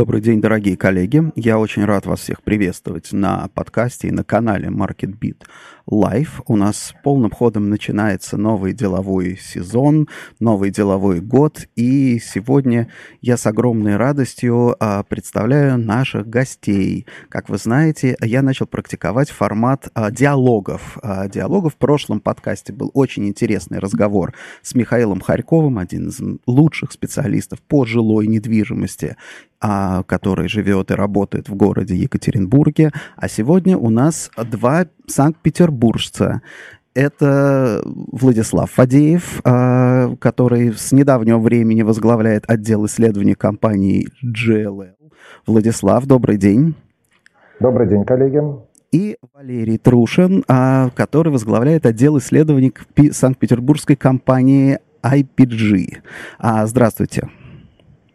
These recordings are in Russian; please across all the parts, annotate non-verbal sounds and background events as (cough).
Добрый день, дорогие коллеги. Я очень рад вас всех приветствовать на подкасте и на канале MarketBeat Live. У нас полным ходом начинается новый деловой сезон, новый деловой год. И сегодня я с огромной радостью а, представляю наших гостей. Как вы знаете, я начал практиковать формат а, диалогов. А, диалогов в прошлом подкасте был очень интересный разговор с Михаилом Харьковым, один из лучших специалистов по жилой недвижимости а, который живет и работает в городе Екатеринбурге. А сегодня у нас два санкт-петербуржца. Это Владислав Фадеев, а, который с недавнего времени возглавляет отдел исследований компании GLL. Владислав, добрый день. Добрый день, коллеги. И Валерий Трушин, а, который возглавляет отдел исследований Санкт-Петербургской компании IPG. Здравствуйте.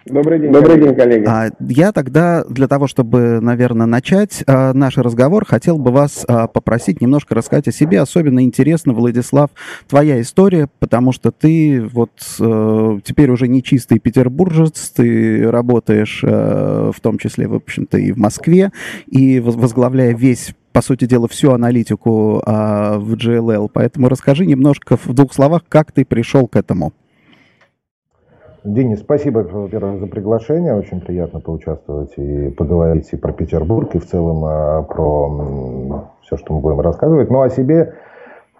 Добрый день, Добрый день, коллеги. А, я тогда, для того, чтобы, наверное, начать а, наш разговор, хотел бы вас а, попросить немножко рассказать о себе. Особенно интересно, Владислав, твоя история, потому что ты вот а, теперь уже не чистый петербуржец, ты работаешь а, в том числе, в общем-то, и в Москве, и возглавляя весь по сути дела, всю аналитику а, в GLL. Поэтому расскажи немножко в двух словах, как ты пришел к этому. Денис, спасибо, во-первых, за приглашение. Очень приятно поучаствовать и поговорить и про Петербург, и в целом а, про все, что мы будем рассказывать. Ну, о себе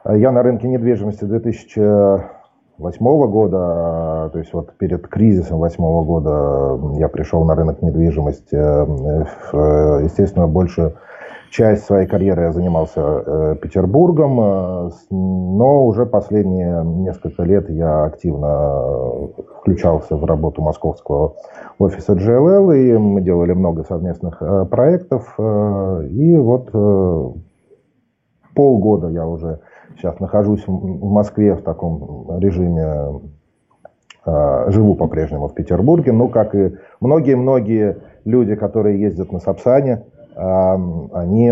я на рынке недвижимости 2008 года, а, то есть вот перед кризисом 2008 года я пришел на рынок недвижимости, э, естественно, больше часть своей карьеры я занимался э, Петербургом, но уже последние несколько лет я активно э, включался в работу московского офиса GLL, и мы делали много совместных э, проектов. Э, и вот э, полгода я уже сейчас нахожусь в Москве в таком режиме, живу по-прежнему в Петербурге, ну, как и многие-многие люди, которые ездят на Сапсане, они,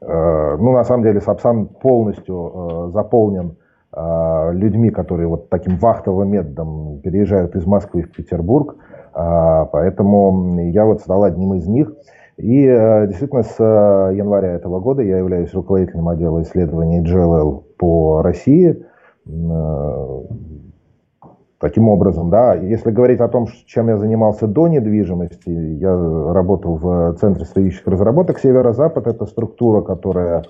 ну, на самом деле, Сапсан полностью э, заполнен людьми, которые вот таким вахтовым методом переезжают из Москвы в Петербург, поэтому я вот стал одним из них. И действительно с января этого года я являюсь руководителем отдела исследований GLL по России. Таким образом, да, если говорить о том, чем я занимался до недвижимости, я работал в Центре стратегических разработок «Северо-Запад». Это структура, которая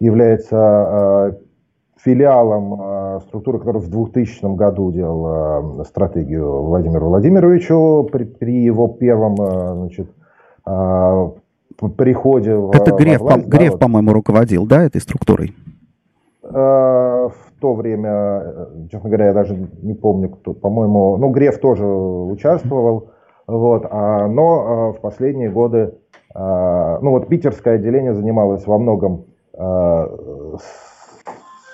является э, филиалом э, структуры, которая в 2000 году делала стратегию Владимиру Владимировичу при, при его первом э, значит, приходе в Это Греф, власть, по, да, Греф вот. по-моему, руководил, да, этой структурой? Э, то время, честно говоря, я даже не помню, кто, по-моему, ну, Греф тоже участвовал, вот, а, но а, в последние годы, а, ну, вот питерское отделение занималось во многом, а,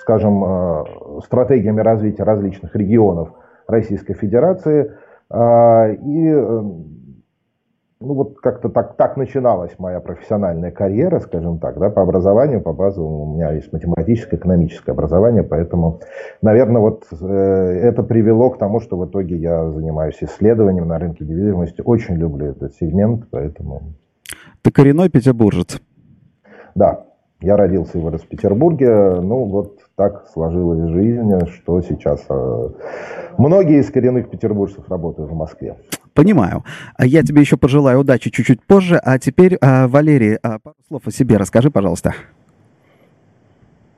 скажем, а, стратегиями развития различных регионов Российской Федерации, а, и ну вот как-то так, так начиналась моя профессиональная карьера, скажем так, да, по образованию, по базовому. У меня есть математическое, экономическое образование, поэтому, наверное, вот э, это привело к тому, что в итоге я занимаюсь исследованием на рынке недвижимости, очень люблю этот сегмент, поэтому... Ты коренной петербуржец? Да, я родился и вырос в Петербурге, ну вот так сложилась жизнь, что сейчас э, многие из коренных петербуржцев работают в Москве. Понимаю. А я тебе еще пожелаю удачи чуть-чуть позже. А теперь, а, Валерий, а, пару слов о себе расскажи, пожалуйста.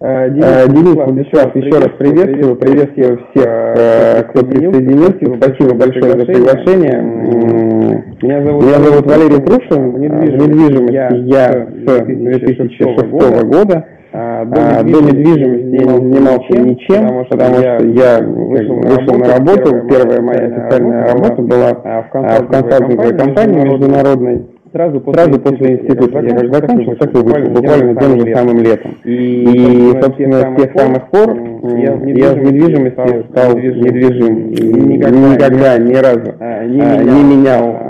Э, Денис, Денис Владислав, еще раз приветствую, приветствую всех, э, кто присоединился, спасибо большое за приглашение. Меня зовут, Меня зовут Валерий Трушин, недвижимость я с 2006 года. А, до, недвижимости я не занимался ничем, потому что, потому что я вышел, вышел на работу. Первая моя официальная работа была а, в консалтинговой компании международной. Сразу после, Сразу после института я как закончил, так и вышел, буквально тем же самым летом. И, и собственно, с тех самых пор я в недвижимости стал недвижим. Никогда, никогда ни разу а, не менял, не менял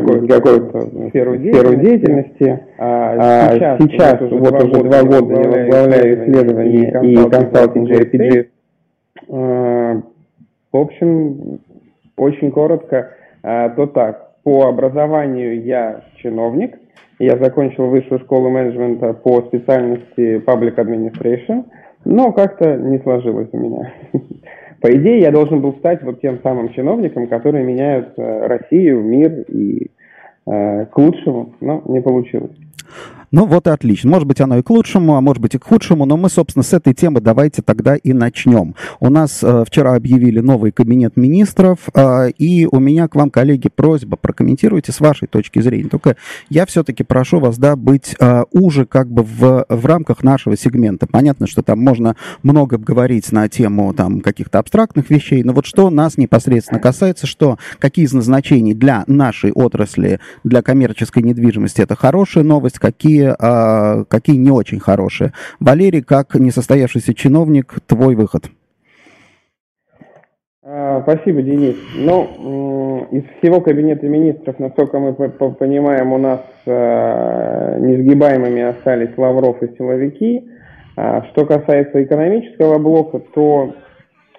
какую-то сферу, сферу деятельности. А, сейчас, сейчас вот, уже два года я возглавляю исследования и консалтинг JPG. А, в общем, очень коротко, а, то так. По образованию я чиновник. Я закончил высшую школу менеджмента по специальности Public Administration, но как-то не сложилось у меня. (laughs) По идее, я должен был стать вот тем самым чиновником, которые меняют э, Россию, мир и э, к лучшему, но не получилось. Ну вот и отлично. Может быть, оно и к лучшему, а может быть и к худшему, но мы, собственно, с этой темы давайте тогда и начнем. У нас э, вчера объявили новый кабинет министров, э, и у меня к вам, коллеги, просьба, прокомментируйте с вашей точки зрения. Только я все-таки прошу вас, да, быть э, уже как бы в, в рамках нашего сегмента. Понятно, что там можно много говорить на тему там каких-то абстрактных вещей, но вот что нас непосредственно касается, что какие из назначений для нашей отрасли, для коммерческой недвижимости это хорошая новость, какие а, какие не очень хорошие. Валерий, как несостоявшийся чиновник, твой выход. А, спасибо, Денис. Ну, из всего кабинета министров, насколько мы понимаем, у нас а, несгибаемыми остались Лавров и силовики. А, что касается экономического блока, то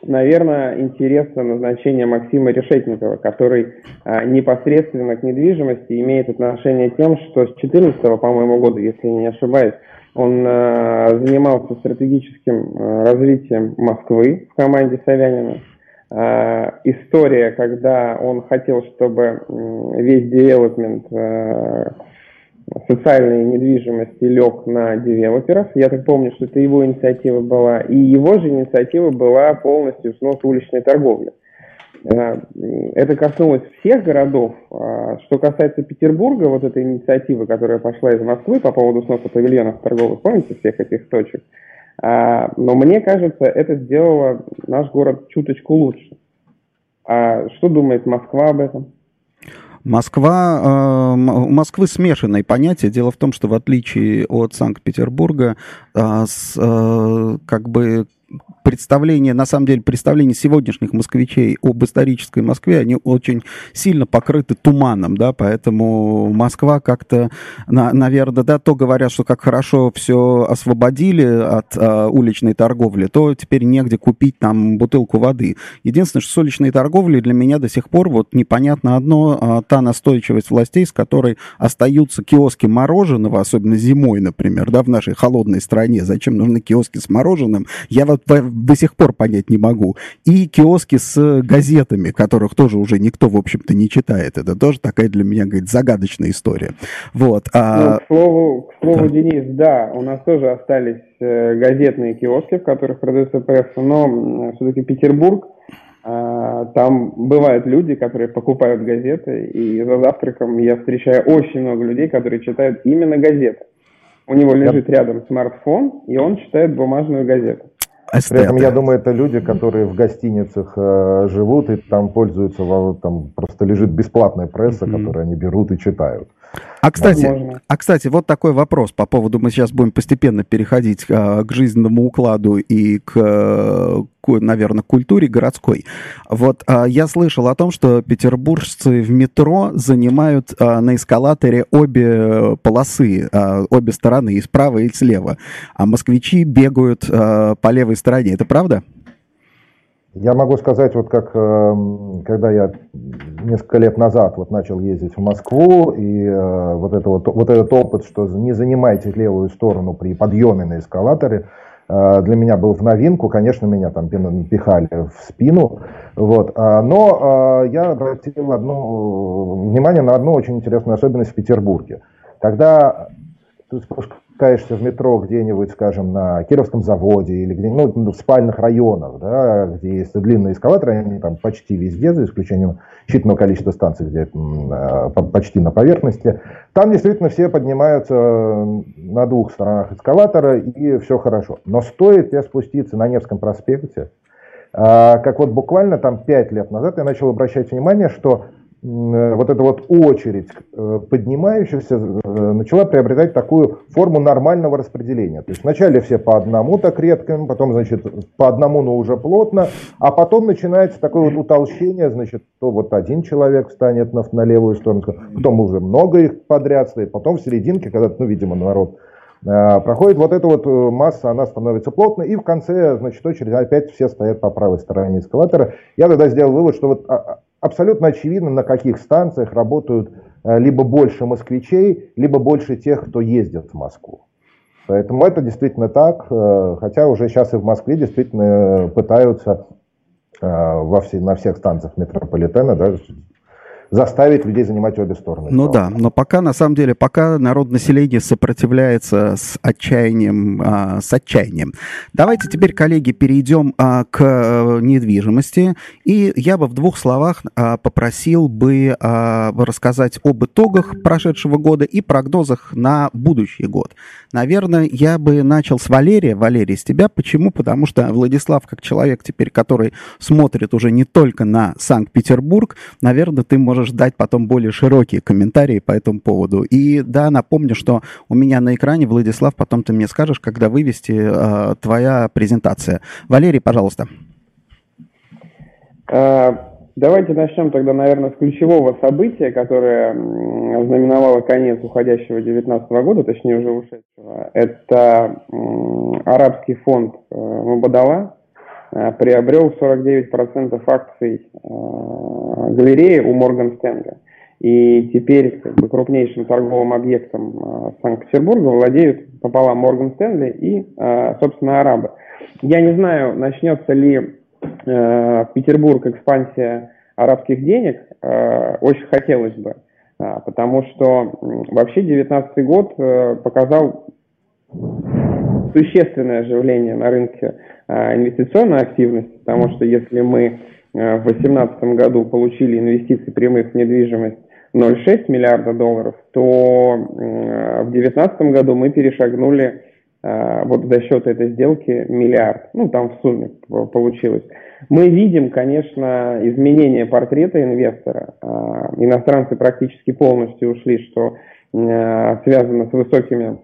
наверное, интересно назначение Максима Решетникова, который а, непосредственно к недвижимости имеет отношение тем, что с 2014, по-моему, года, если я не ошибаюсь, он а, занимался стратегическим а, развитием Москвы в команде Собянина. А, история, когда он хотел, чтобы весь девелопмент а, социальной недвижимости лег на девелоперов. Я так помню, что это его инициатива была. И его же инициатива была полностью снос уличной торговли. Э, это коснулось всех городов. А что касается Петербурга, вот этой инициативы, которая пошла из Москвы по поводу сноса павильонов торговых, помните всех этих точек? А, но мне кажется, это сделало наш город чуточку лучше. А что думает Москва об этом? Москва, э, у Москвы смешанное понятие. Дело в том, что в отличие от Санкт-Петербурга, э, э, как бы представление, на самом деле, представление сегодняшних москвичей об исторической Москве, они очень сильно покрыты туманом, да, поэтому Москва как-то, на, наверное, да, то говорят, что как хорошо все освободили от а, уличной торговли, то теперь негде купить там бутылку воды. Единственное, что с уличной торговлей для меня до сих пор вот непонятно одно, а, та настойчивость властей, с которой остаются киоски мороженого, особенно зимой, например, да, в нашей холодной стране. Зачем нужны киоски с мороженым? Я вот до сих пор понять не могу. И киоски с газетами, которых тоже уже никто, в общем-то, не читает. Это тоже такая для меня, говорит, загадочная история. Вот. А... Ну, к слову, к слову да. Денис, да, у нас тоже остались э, газетные киоски, в которых продается пресса, но все-таки Петербург, а, там бывают люди, которые покупают газеты, и за завтраком я встречаю очень много людей, которые читают именно газеты. У него лежит рядом смартфон, и он читает бумажную газету эстеты. При этом, я думаю, это люди, которые в гостиницах э, живут и там пользуются, там просто лежит бесплатная пресса, mm-hmm. которую они берут и читают. А кстати, а кстати, вот такой вопрос по поводу, мы сейчас будем постепенно переходить а, к жизненному укладу и к, к наверное, культуре городской. Вот а, я слышал о том, что петербуржцы в метро занимают а, на эскалаторе обе полосы, а, обе стороны, и справа, и слева, а москвичи бегают а, по левой стороне. Это правда? Я могу сказать, вот как эм, когда я несколько лет назад вот начал ездить в Москву, и э, вот, это вот, вот этот опыт, что не занимайте левую сторону при подъеме на эскалаторе, э, для меня был в новинку. Конечно, меня там пихали в спину. Вот. А, но э, я обратил одно, внимание на одну очень интересную особенность в Петербурге. Когда ты спускаешься в метро где-нибудь, скажем, на Кировском заводе или где-нибудь ну, в спальных районах, да, где есть длинные эскалаторы, они там почти везде, за исключением считанного количества станций, где э, почти на поверхности. Там действительно все поднимаются на двух сторонах эскалатора, и все хорошо. Но стоит тебе спуститься на Невском проспекте, а, как вот буквально там пять лет назад я начал обращать внимание, что вот эта вот очередь э, поднимающихся э, начала приобретать такую форму нормального распределения. То есть вначале все по одному так редко, потом, значит, по одному, но уже плотно, а потом начинается такое вот утолщение, значит, то вот один человек встанет на, на левую сторону, потом уже много их подряд стоит, потом в серединке, когда, ну, видимо, народ проходит вот эта вот масса, она становится плотной, и в конце, значит, очередь опять все стоят по правой стороне эскалатора. Я тогда сделал вывод, что вот а, абсолютно очевидно, на каких станциях работают э, либо больше москвичей, либо больше тех, кто ездит в Москву. Поэтому это действительно так, э, хотя уже сейчас и в Москве действительно пытаются во все, на всех станциях метрополитена да, заставить людей занимать обе стороны. Ну да, но пока, на самом деле, пока народ населения сопротивляется с отчаянием, а, с отчаянием. Давайте теперь, коллеги, перейдем а, к а, недвижимости. И я бы в двух словах а, попросил бы а, рассказать об итогах прошедшего года и прогнозах на будущий год. Наверное, я бы начал с Валерия. Валерий, с тебя. Почему? Потому что Владислав, как человек теперь, который смотрит уже не только на Санкт-Петербург, наверное, ты можешь можешь дать потом более широкие комментарии по этому поводу. И да, напомню, что у меня на экране, Владислав, потом ты мне скажешь, когда вывести э, твоя презентация. Валерий, пожалуйста. А, давайте начнем тогда, наверное, с ключевого события, которое знаменовало конец уходящего 2019 года, точнее уже ушедшего. Это арабский фонд э, Мабадала, приобрел 49% акций э, галереи у Морган Стэнли. И теперь как бы, крупнейшим торговым объектом э, Санкт-Петербурга владеют пополам Морган Стэнли и, собственно, арабы. Я не знаю, начнется ли в Петербург экспансия арабских денег, очень хотелось бы, потому что вообще 2019 год показал существенное оживление на рынке а, инвестиционной активности, потому что если мы а, в 2018 году получили инвестиции прямых в недвижимость 0,6 миллиарда долларов, то в 2019 году мы перешагнули а, вот за счет этой сделки миллиард. Ну, там в сумме получилось. Мы видим, конечно, изменение портрета инвестора. Иностранцы практически полностью ушли, что связано с высокими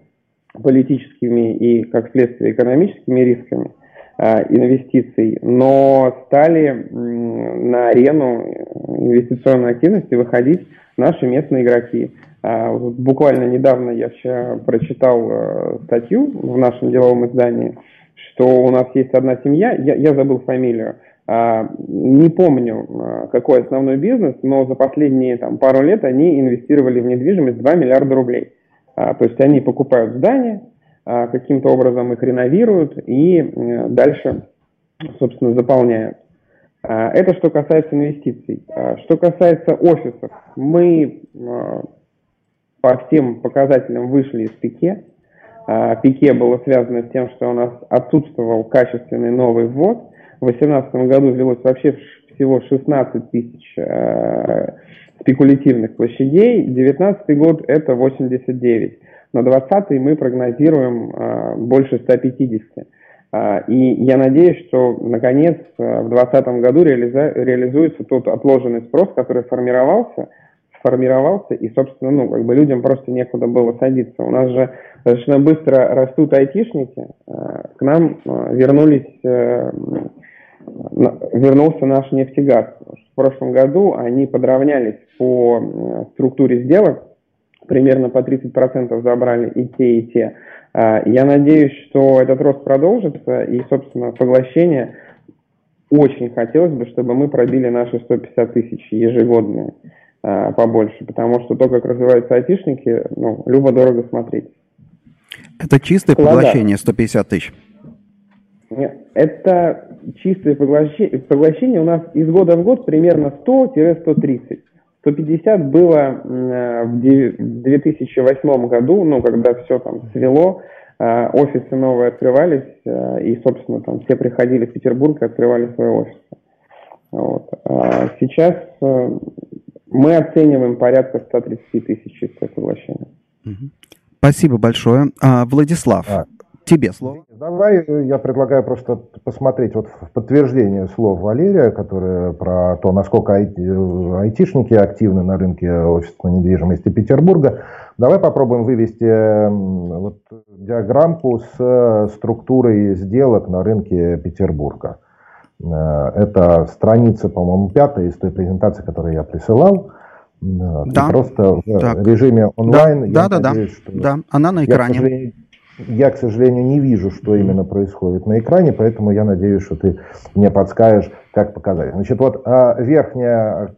политическими и, как следствие, экономическими рисками э, инвестиций, но стали на арену инвестиционной активности выходить наши местные игроки. А, буквально недавно я вчера прочитал э, статью в нашем деловом издании, что у нас есть одна семья, я, я забыл фамилию, а, не помню, а, какой основной бизнес, но за последние там, пару лет они инвестировали в недвижимость 2 миллиарда рублей. А, то есть они покупают здания, а, каким-то образом их реновируют и э, дальше, собственно, заполняют. А, это что касается инвестиций. Что касается офисов, мы по всем показателям вышли из пике. Пике было связано с тем, что у нас отсутствовал качественный новый ввод. В 2018 году взялось вообще всего 16 тысяч спекулятивных площадей. 2019 год это 89. На 2020 мы прогнозируем э, больше 150. Э, и я надеюсь, что наконец э, в 2020 году реализуется тот отложенный спрос, который формировался, сформировался, и, собственно, ну, как бы людям просто некуда было садиться. У нас же достаточно быстро растут айтишники. К нам вернулись э, вернулся наш нефтегаз. В прошлом году они подравнялись по э, структуре сделок, примерно по 30% забрали и те, и те. А, я надеюсь, что этот рост продолжится, и, собственно, поглощение очень хотелось бы, чтобы мы пробили наши 150 тысяч ежегодные а, побольше, потому что то, как развиваются айтишники, ну, любо-дорого смотреть. Это чистое Склада. поглощение 150 тысяч? Нет, это чистое поглощение, поглощение у нас из года в год примерно 100-130. 150 было в 2008 году, ну, когда все там свело, а, офисы новые открывались, а, и, собственно, там все приходили в Петербург и открывали свои офисы. Вот. А сейчас э, мы оцениваем порядка 130 тысяч чистое поглощение. Спасибо большое. Владислав, а, тебе слово. Давай э, я предлагаю просто посмотреть вот в подтверждение слов Валерия, которые про то, насколько ай- э, айтишники активны на рынке офисной недвижимости Петербурга. Давай попробуем вывести вот диаграммку с э, структурой сделок на рынке Петербурга. Это страница, по-моему, пятая из той презентации, которую я присылал. Да. И просто в так. режиме онлайн. Да, да, да, да. да. Она на экране. Я, я, к сожалению, не вижу, что именно происходит на экране, поэтому я надеюсь, что ты мне подскажешь, как показать. Значит, вот а, верхняя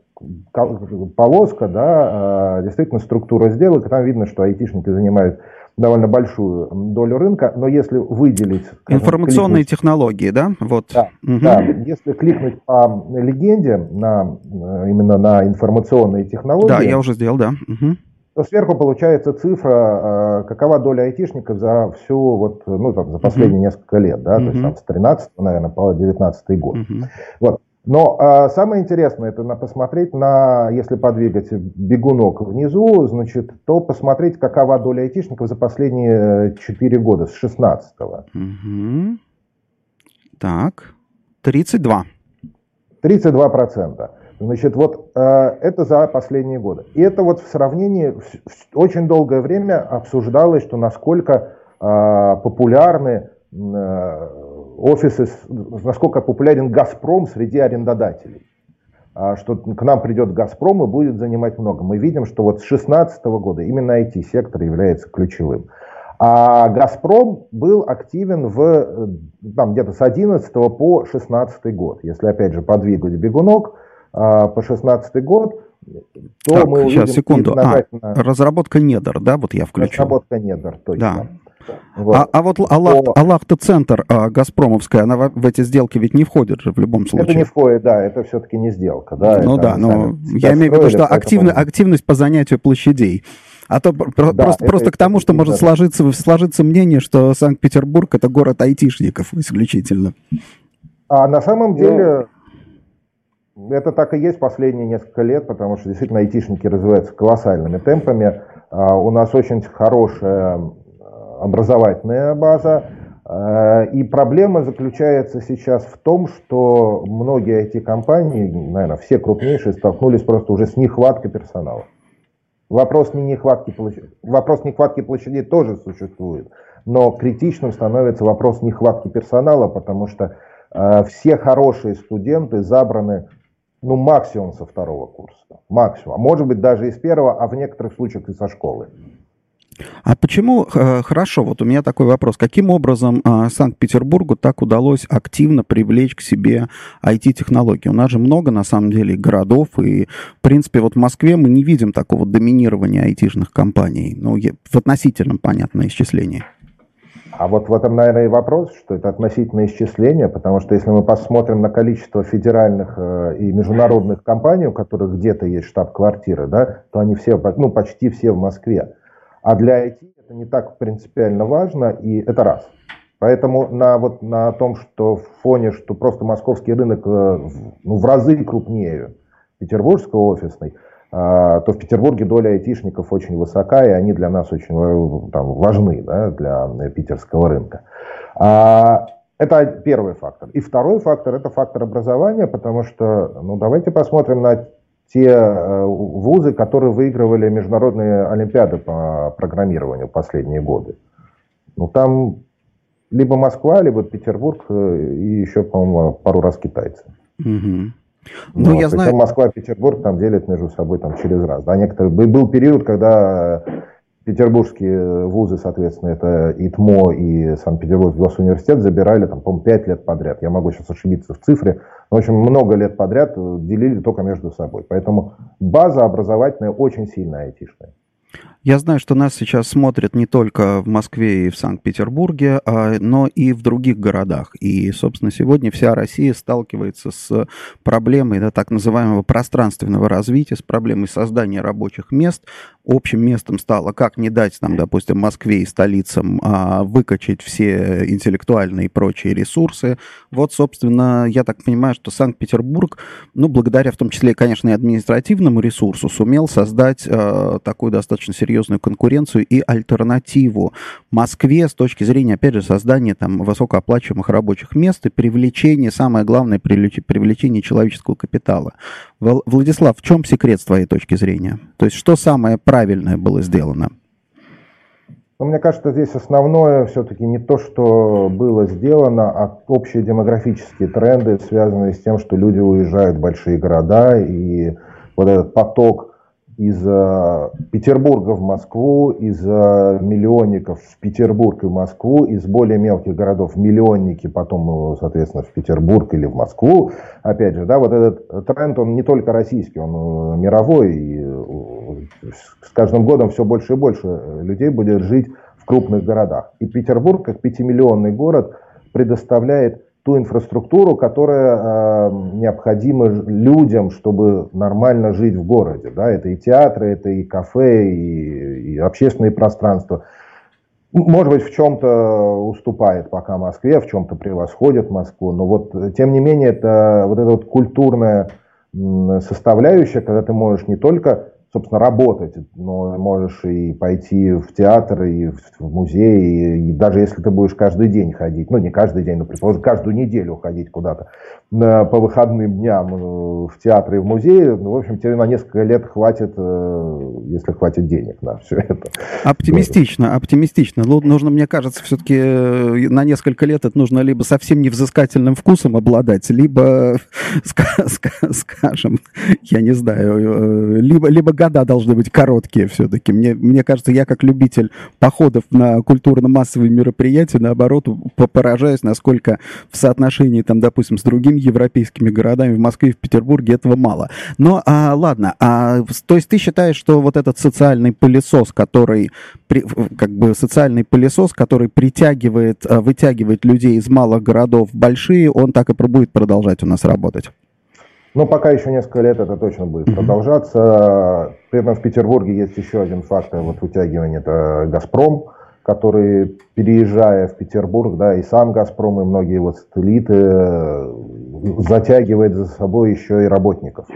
полоска, да, действительно структура сделок, там видно, что айтишники занимают довольно большую долю рынка, но если выделить... Скажем, Информационные кликнуть, технологии, да? Вот. Да, угу. да, если кликнуть по легенде на, именно на информационные технологии... Да, я уже сделал, да. Угу. То сверху получается цифра, э, какова доля айтишников за всю вот, ну, там, за последние uh несколько лет, да, uh то есть там с 13 наверное, по 19 год. uh Вот. Но а, самое интересное, это на, посмотреть на, если подвигать бегунок внизу, значит, то посмотреть, какова доля айтишников за последние 4 года, с 16-го. Угу. Так, 32. 32 процента. Значит, вот э, это за последние годы. И это вот в сравнении, в, в, очень долгое время обсуждалось, что насколько э, популярны э, офисы, насколько популярен «Газпром» среди арендодателей. А, что к нам придет «Газпром» и будет занимать много. Мы видим, что вот с 2016 года именно IT-сектор является ключевым. А «Газпром» был активен в, э, там, где-то с 11 по 16 год. Если, опять же, подвигать бегунок по 16 год, то так, мы сейчас, секунду. А, разработка недр, да, вот я включу. Разработка недр, точно. Да. Вот. А, а вот Аллах, Аллахта-центр а, Газпромовская, она в, в эти сделки ведь не входит же в любом случае. Это не входит, да, это все-таки не сделка. Да, ну да, но я имею в виду, что поэтому... активно, активность по занятию площадей. А то да, просто, просто к тому, что это, может сложиться, сложиться мнение, что Санкт-Петербург это город айтишников исключительно. А на самом деле это так и есть последние несколько лет, потому что действительно айтишники развиваются колоссальными темпами. А, у нас очень хорошая образовательная база. Э, и проблема заключается сейчас в том, что многие эти компании, наверное, все крупнейшие, столкнулись просто уже с нехваткой персонала. Вопрос, не нехватки площадей, вопрос нехватки площадей тоже существует, но критичным становится вопрос нехватки персонала, потому что э, все хорошие студенты забраны ну, максимум со второго курса. Максимум. А может быть, даже из первого, а в некоторых случаях и со школы. А почему, э, хорошо, вот у меня такой вопрос. Каким образом э, Санкт-Петербургу так удалось активно привлечь к себе IT-технологии? У нас же много, на самом деле, городов, и, в принципе, вот в Москве мы не видим такого доминирования айтишных компаний, ну, в относительном, понятно, исчислении. А вот в этом, наверное, и вопрос, что это относительное исчисление, потому что если мы посмотрим на количество федеральных э, и международных компаний, у которых где-то есть штаб-квартиры, да, то они все, ну, почти все в Москве. А для IT это не так принципиально важно, и это раз. Поэтому на, вот, на том, что в фоне, что просто московский рынок э, ну, в разы крупнее петербургского офисный, то в Петербурге доля айтишников очень высока, и они для нас очень э, там, важны да, для питерского рынка. А, это первый фактор. И второй фактор – это фактор образования, потому что, ну, давайте посмотрим на те э, вузы, которые выигрывали международные олимпиады по программированию последние годы. Ну, там либо Москва, либо Петербург э, и еще, по-моему, пару раз китайцы. Угу. Ну, вот, я знаю... Москва и Петербург там делят между собой там, через раз. Да, некоторые... Был период, когда петербургские вузы, соответственно, это ИТМО и Санкт-Петербургский госуниверситет забирали, там, по-моему, 5 лет подряд. Я могу сейчас ошибиться в цифре, но, в общем, много лет подряд делили только между собой. Поэтому база образовательная очень сильная айтишная. Я знаю, что нас сейчас смотрят не только в Москве и в Санкт-Петербурге, а, но и в других городах. И, собственно, сегодня вся Россия сталкивается с проблемой да, так называемого пространственного развития, с проблемой создания рабочих мест. Общим местом стало, как не дать, там, допустим, Москве и столицам а, выкачать все интеллектуальные и прочие ресурсы. Вот, собственно, я так понимаю, что Санкт-Петербург, ну, благодаря в том числе, конечно, и административному ресурсу, сумел создать а, такую достаточно серьезную серьезную конкуренцию и альтернативу Москве с точки зрения, опять же, создания там высокооплачиваемых рабочих мест и привлечения, самое главное, привлечение человеческого капитала. Владислав, в чем секрет с твоей точки зрения? То есть что самое правильное было сделано? Но ну, мне кажется, здесь основное все-таки не то, что было сделано, а общие демографические тренды, связанные с тем, что люди уезжают в большие города, и вот этот поток из э, Петербурга в Москву, из э, миллионников в Петербург и Москву, из более мелких городов миллионники, потом, соответственно, в Петербург или в Москву. Опять же, да, вот этот тренд, он не только российский, он мировой. И с каждым годом все больше и больше людей будет жить в крупных городах. И Петербург, как пятимиллионный город, предоставляет ту инфраструктуру, которая э, необходима людям, чтобы нормально жить в городе. Да? Это и театры, это и кафе, и, и общественные пространства. Может быть, в чем-то уступает пока Москве, в чем-то превосходит Москву, но вот, тем не менее, это вот эта вот культурная составляющая, когда ты можешь не только собственно, работать, но можешь и пойти в театр, и в музей, и, даже если ты будешь каждый день ходить, ну не каждый день, но, предположим, каждую неделю ходить куда-то по выходным дням э, в театр и в музей, ну, в общем, тебе на несколько лет хватит, э, если хватит денег на все это. Оптимистично, оптимистично. Ну, нужно, мне кажется, все-таки э, на несколько лет это нужно либо совсем невзыскательным вкусом обладать, либо, (laughs) скажем, я не знаю, либо, либо года должны быть короткие все-таки. Мне, мне кажется, я как любитель походов на культурно-массовые мероприятия, наоборот, поражаюсь, насколько в соотношении, там, допустим, с другими европейскими городами в Москве и в Петербурге этого мало. Но, а, ладно, а, то есть ты считаешь, что вот этот социальный пылесос, который, при, как бы социальный пылесос, который притягивает, а, вытягивает людей из малых городов в большие, он так и будет продолжать у нас работать? Но пока еще несколько лет это точно будет mm-hmm. продолжаться. При этом в Петербурге есть еще один фактор вот вытягивания, это «Газпром», который, переезжая в Петербург, да, и сам «Газпром», и многие его сателлиты, э, затягивает за собой еще и работников.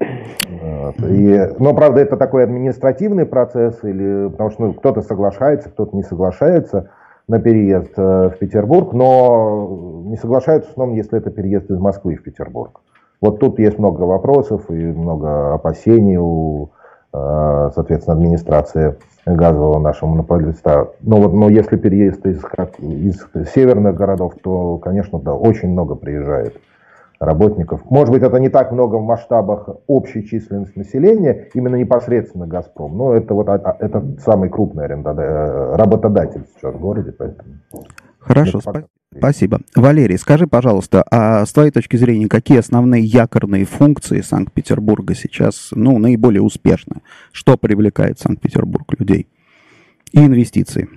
Вот. И, но, правда, это такой административный процесс, или, потому что ну, кто-то соглашается, кто-то не соглашается на переезд э, в Петербург, но не соглашаются в основном, если это переезд из Москвы в Петербург. Вот тут есть много вопросов и много опасений у, э, соответственно, администрации газового нашего монополиста. Но, вот, но если переезд из, как, из северных городов, то, конечно, да, очень много приезжает работников. Может быть, это не так много в масштабах общей численности населения, именно непосредственно «Газпром», но это, вот, а, а, это самый крупный э, работодатель сейчас в городе. Поэтому... Хорошо, спасибо. Спасибо. Валерий, скажи, пожалуйста, а с твоей точки зрения, какие основные якорные функции Санкт-Петербурга сейчас ну, наиболее успешны? Что привлекает Санкт-Петербург людей? И инвестиции.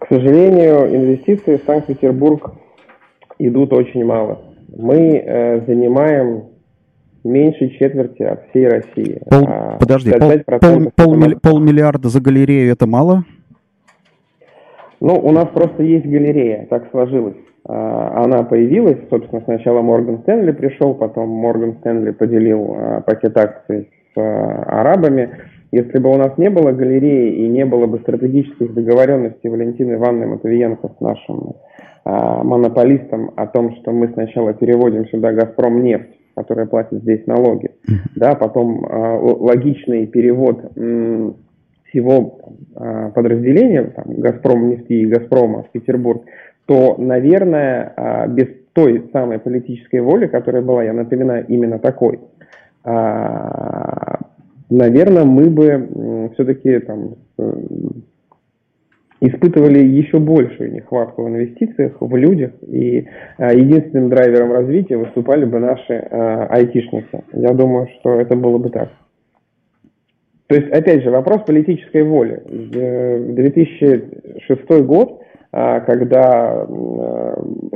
К сожалению, инвестиции в Санкт-Петербург идут очень мало. Мы э, занимаем меньше четверти от всей России. Пол, а подожди, пол, пол, пол, полмиллиарда за галерею это мало? Ну, у нас просто есть галерея, так сложилось. А, она появилась, собственно, сначала Морган Стэнли пришел, потом Морган Стэнли поделил а, пакет акций с а, арабами. Если бы у нас не было галереи и не было бы стратегических договоренностей Валентины Ивановны Матвиенко с нашим монополистом о том, что мы сначала переводим сюда «Газпром» нефть, которая платит здесь налоги, да, потом логичный перевод всего а, подразделения, там, Газпром нефти и Газпрома в Петербург, то, наверное, а, без той самой политической воли, которая была, я напоминаю, именно такой, а, наверное, мы бы все-таки там э, испытывали еще большую нехватку в инвестициях, в людях, и единственным драйвером развития выступали бы наши айтишники. Я думаю, что это было бы так. То есть, опять же, вопрос политической воли. В 2006 год, а, когда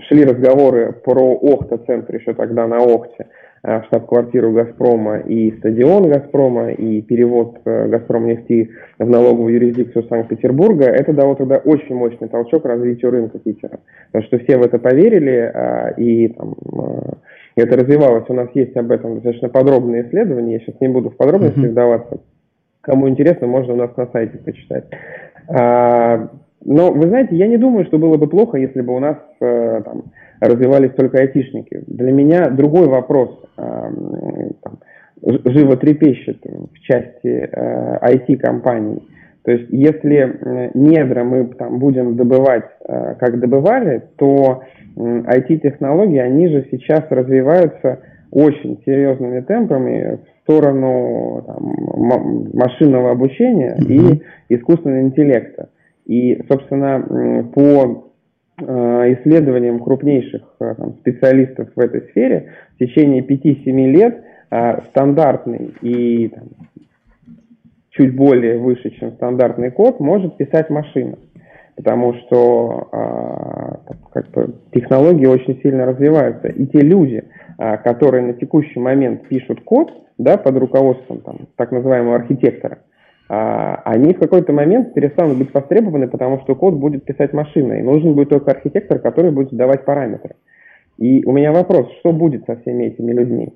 шли разговоры про Охта-центр еще тогда на Охте, а, штаб-квартиру «Газпрома» и стадион «Газпрома», и перевод э, «Газпром нефти» в налоговую юрисдикцию Санкт-Петербурга, это дало тогда очень мощный толчок развитию рынка Питера. Потому что все в это поверили, а, и там, это развивалось. У нас есть об этом достаточно подробные исследования, я сейчас не буду в подробности вдаваться. Кому интересно, можно у нас на сайте почитать. А, но, вы знаете, я не думаю, что было бы плохо, если бы у нас э, там, развивались только айтишники. Для меня другой вопрос э, там, живо трепещет в части э, IT-компаний. То есть, если недра мы там, будем добывать, э, как добывали, то э, IT-технологии, они же сейчас развиваются очень серьезными темпами сторону там, машинного обучения mm-hmm. и искусственного интеллекта. И, собственно, по э, исследованиям крупнейших э, там, специалистов в этой сфере, в течение 5-7 лет э, стандартный и там, чуть более выше, чем стандартный код, может писать машина. Потому что э, как бы, технологии очень сильно развиваются. И те люди, э, которые на текущий момент пишут код да, под руководством там, так называемого архитектора, а, они в какой-то момент перестанут быть востребованы, потому что код будет писать машина, и нужен будет только архитектор, который будет задавать параметры. И у меня вопрос, что будет со всеми этими людьми?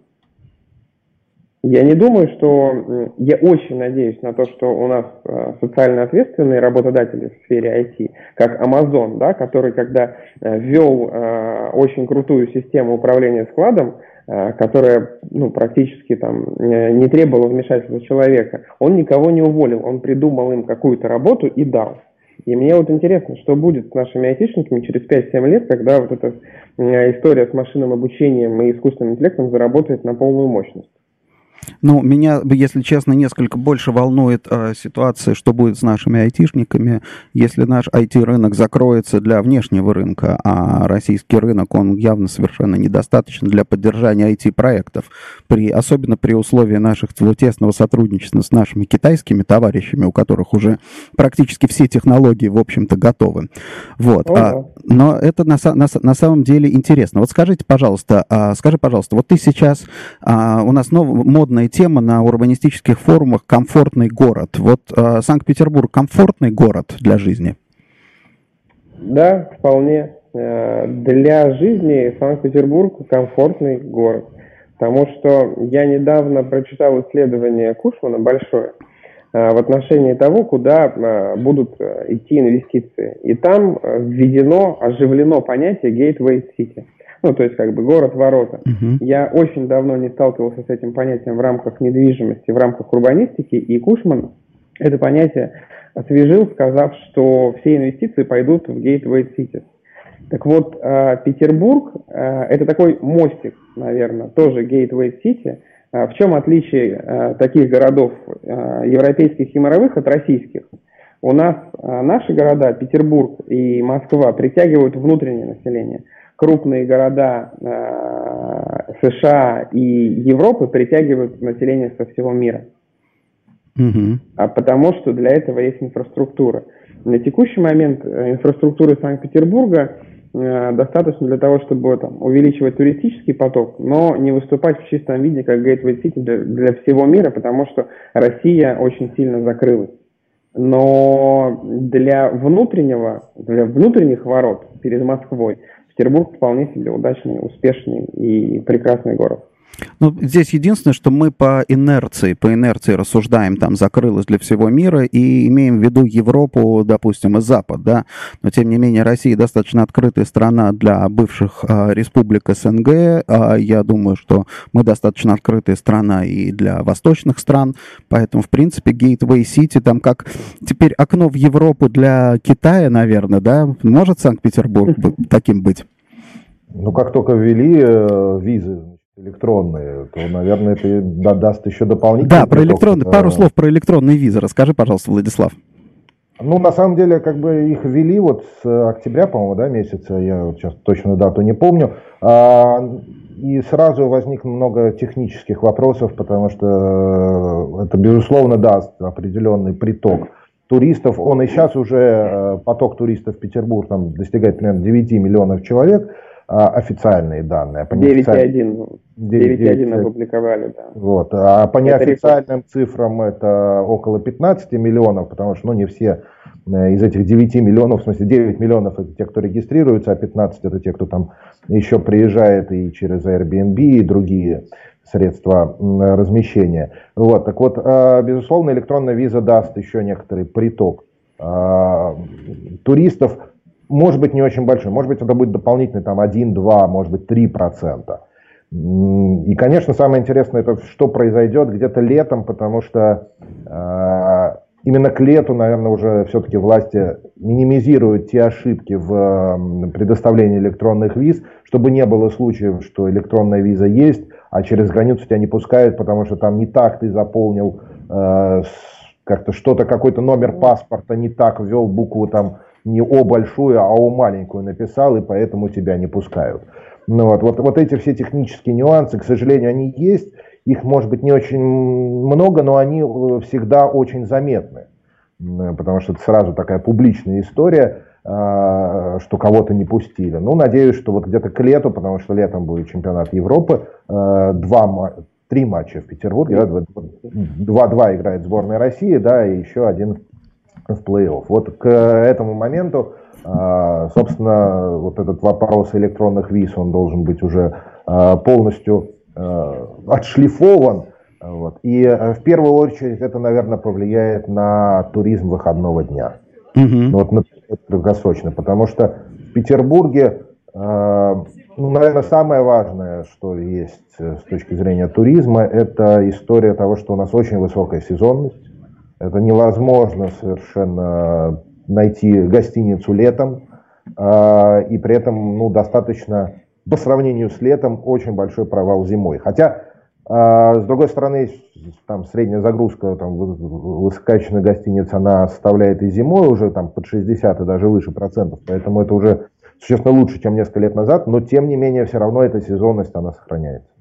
Я не думаю, что... Я очень надеюсь на то, что у нас э, социально ответственные работодатели в сфере IT, как Amazon, да, который когда э, ввел э, очень крутую систему управления складом, Э, которая ну, практически там э, не требовала вмешательства человека, он никого не уволил, он придумал им какую-то работу и дал. И мне вот интересно, что будет с нашими айтишниками через 5-7 лет, когда вот эта история с машинным обучением и искусственным интеллектом заработает на полную мощность. Ну, меня, если честно, несколько больше волнует э, ситуация, что будет с нашими айтишниками, если наш IT-рынок закроется для внешнего рынка, а российский рынок, он явно совершенно недостаточен для поддержания IT-проектов, при, особенно при условии наших тесного сотрудничества с нашими китайскими товарищами, у которых уже практически все технологии, в общем-то, готовы. Вот. А, но это на, на, на самом деле интересно. Вот скажите, пожалуйста, а, скажи, пожалуйста, вот ты сейчас, а, у нас нов, модно модная тема на урбанистических форумах «комфортный город». Вот э, Санкт-Петербург – комфортный город для жизни? Да, вполне. Э, для жизни Санкт-Петербург – комфортный город. Потому что я недавно прочитал исследование Кушмана большое э, в отношении того, куда э, будут идти инвестиции. И там введено, оживлено понятие Gateway City – ну, то есть как бы город-ворота. Uh-huh. Я очень давно не сталкивался с этим понятием в рамках недвижимости, в рамках урбанистики, и Кушман это понятие освежил, сказав, что все инвестиции пойдут в Gateway Cities. Так вот, э, Петербург э, это такой мостик, наверное, тоже Gateway City. Э, в чем отличие таких городов европейских и мировых от российских? У нас наши города, Петербург и Москва, притягивают внутреннее население – крупные города э, США и Европы притягивают население со всего мира. Угу. А потому что для этого есть инфраструктура. На текущий момент э, инфраструктуры Санкт-Петербурга э, достаточно для того, чтобы там, увеличивать туристический поток, но не выступать в чистом виде как Gateway City для, для всего мира, потому что Россия очень сильно закрылась. Но для внутреннего, для внутренних ворот перед Москвой Петербург вполне себе удачный, успешный и прекрасный город. Ну, здесь единственное, что мы по инерции, по инерции рассуждаем, там, закрылось для всего мира, и имеем в виду Европу, допустим, и Запад, да, но, тем не менее, Россия достаточно открытая страна для бывших а, республик СНГ, а, я думаю, что мы достаточно открытая страна и для восточных стран, поэтому, в принципе, Gateway City, там, как теперь окно в Европу для Китая, наверное, да, может Санкт-Петербург таким быть? Ну, как только ввели э, визы электронные, то, наверное, это даст еще дополнительный... Да, про электронные, пару слов про электронные визы. Расскажи, пожалуйста, Владислав. Ну, на самом деле, как бы их ввели вот с октября, по-моему, да, месяца, я вот сейчас точную дату не помню, а, и сразу возникло много технических вопросов, потому что э, это, безусловно, даст определенный приток туристов. Он и сейчас уже, э, поток туристов в Петербург там достигает примерно 9 миллионов человек, официальные данные. 9,1 9,1 опубликовали, да. Вот. А по неофициальным это цифрам это около 15 миллионов, потому что ну, не все э, из этих 9 миллионов, в смысле 9 миллионов это те, кто регистрируется, а 15 это те, кто там еще приезжает и через Airbnb и другие средства размещения. Вот. Так вот, а, безусловно, электронная виза даст еще некоторый приток а, туристов, может быть, не очень большой, может быть, это будет дополнительный там 1, 2, может быть, 3 процента. И, конечно, самое интересное, это что произойдет где-то летом, потому что э, именно к лету, наверное, уже все-таки власти минимизируют те ошибки в предоставлении электронных виз, чтобы не было случаев, что электронная виза есть, а через границу тебя не пускают, потому что там не так ты заполнил э, как-то что-то, какой-то номер паспорта не так ввел букву там не О большую, а О маленькую написал, и поэтому тебя не пускают. Ну, вот, вот, вот эти все технические нюансы, к сожалению, они есть. Их, может быть, не очень много, но они э, всегда очень заметны. Потому что это сразу такая публичная история, а, что кого-то не пустили. Ну, надеюсь, что вот где-то к лету, потому что летом будет чемпионат Европы, э, два, три матча в Петербурге, два-два играет сборная России, да, и еще один в плей-офф. Вот к этому моменту, а, собственно, вот этот вопрос электронных виз, он должен быть уже а, полностью отшлифован. Вот. И в первую очередь это, наверное, повлияет на туризм выходного дня. Угу. Вот на долгосрочно, потому что в Петербурге, ну, наверное, самое важное, что есть э, с точки зрения туризма, это история того, что у нас очень высокая сезонность это невозможно совершенно найти гостиницу летом, а, и при этом ну, достаточно, по сравнению с летом, очень большой провал зимой. Хотя, а, с другой стороны, там средняя загрузка там, высококачественной гостиницы, она составляет и зимой уже там, под 60 и даже выше процентов, поэтому это уже существенно лучше, чем несколько лет назад, но тем не менее все равно эта сезонность, она сохраняется.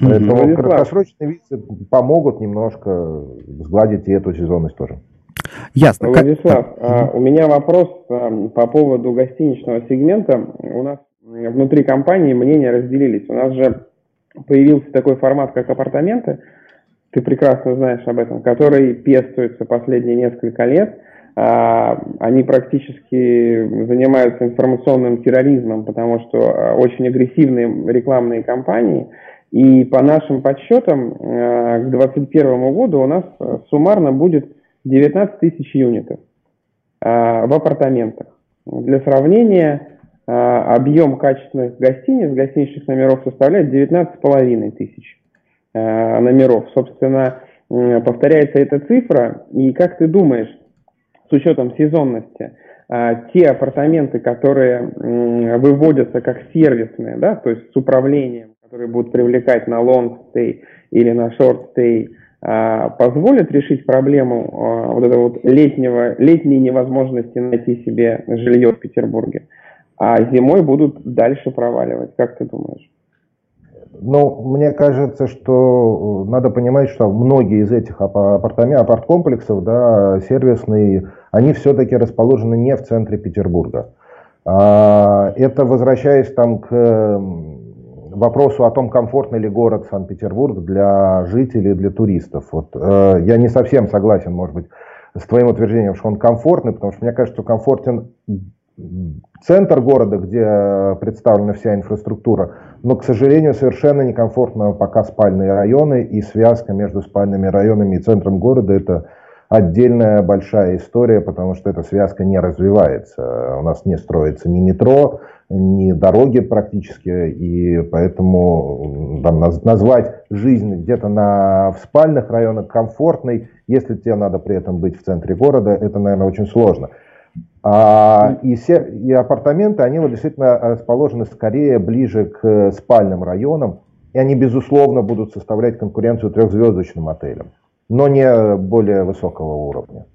Поэтому Владислав. краткосрочные визы помогут немножко сгладить и эту сезонность тоже. Ясно. Владислав, как... а, у меня вопрос а, по поводу гостиничного сегмента. У нас внутри компании мнения разделились. У нас же появился такой формат, как апартаменты. Ты прекрасно знаешь об этом, который пестуется последние несколько лет. А, они практически занимаются информационным терроризмом, потому что а, очень агрессивные рекламные кампании – и по нашим подсчетам, э, к 2021 году у нас э, суммарно будет 19 тысяч юнитов э, в апартаментах. Для сравнения, объем качественных гостиниц, гостиничных номеров составляет 19,5 тысяч номеров. Собственно, повторяется эта цифра. И как ты думаешь, с учетом сезонности, те апартаменты, которые выводятся как сервисные, да, то есть с управлением, которые будут привлекать на stay или на stay, а, позволят решить проблему а, вот этого вот летнего, летней невозможности найти себе жилье в Петербурге, а зимой будут дальше проваливать. Как ты думаешь? Ну, мне кажется, что надо понимать, что многие из этих апартаментов, апарт-комплексов, да, сервисные, они все-таки расположены не в центре Петербурга. А, это возвращаясь там к вопросу о том, комфортный ли город Санкт-Петербург для жителей, для туристов. Вот, э, я не совсем согласен, может быть, с твоим утверждением, что он комфортный, потому что мне кажется, что комфортен центр города, где представлена вся инфраструктура, но, к сожалению, совершенно некомфортно пока спальные районы, и связка между спальными районами и центром города – это отдельная большая история, потому что эта связка не развивается. У нас не строится ни метро, ни дороги практически, и поэтому там, назвать жизнь где-то на, в спальных районах комфортной, если тебе надо при этом быть в центре города, это, наверное, очень сложно. А, и, все, и апартаменты, они вот действительно расположены скорее ближе к спальным районам, и они, безусловно, будут составлять конкуренцию трехзвездочным отелям но не более высокого уровня.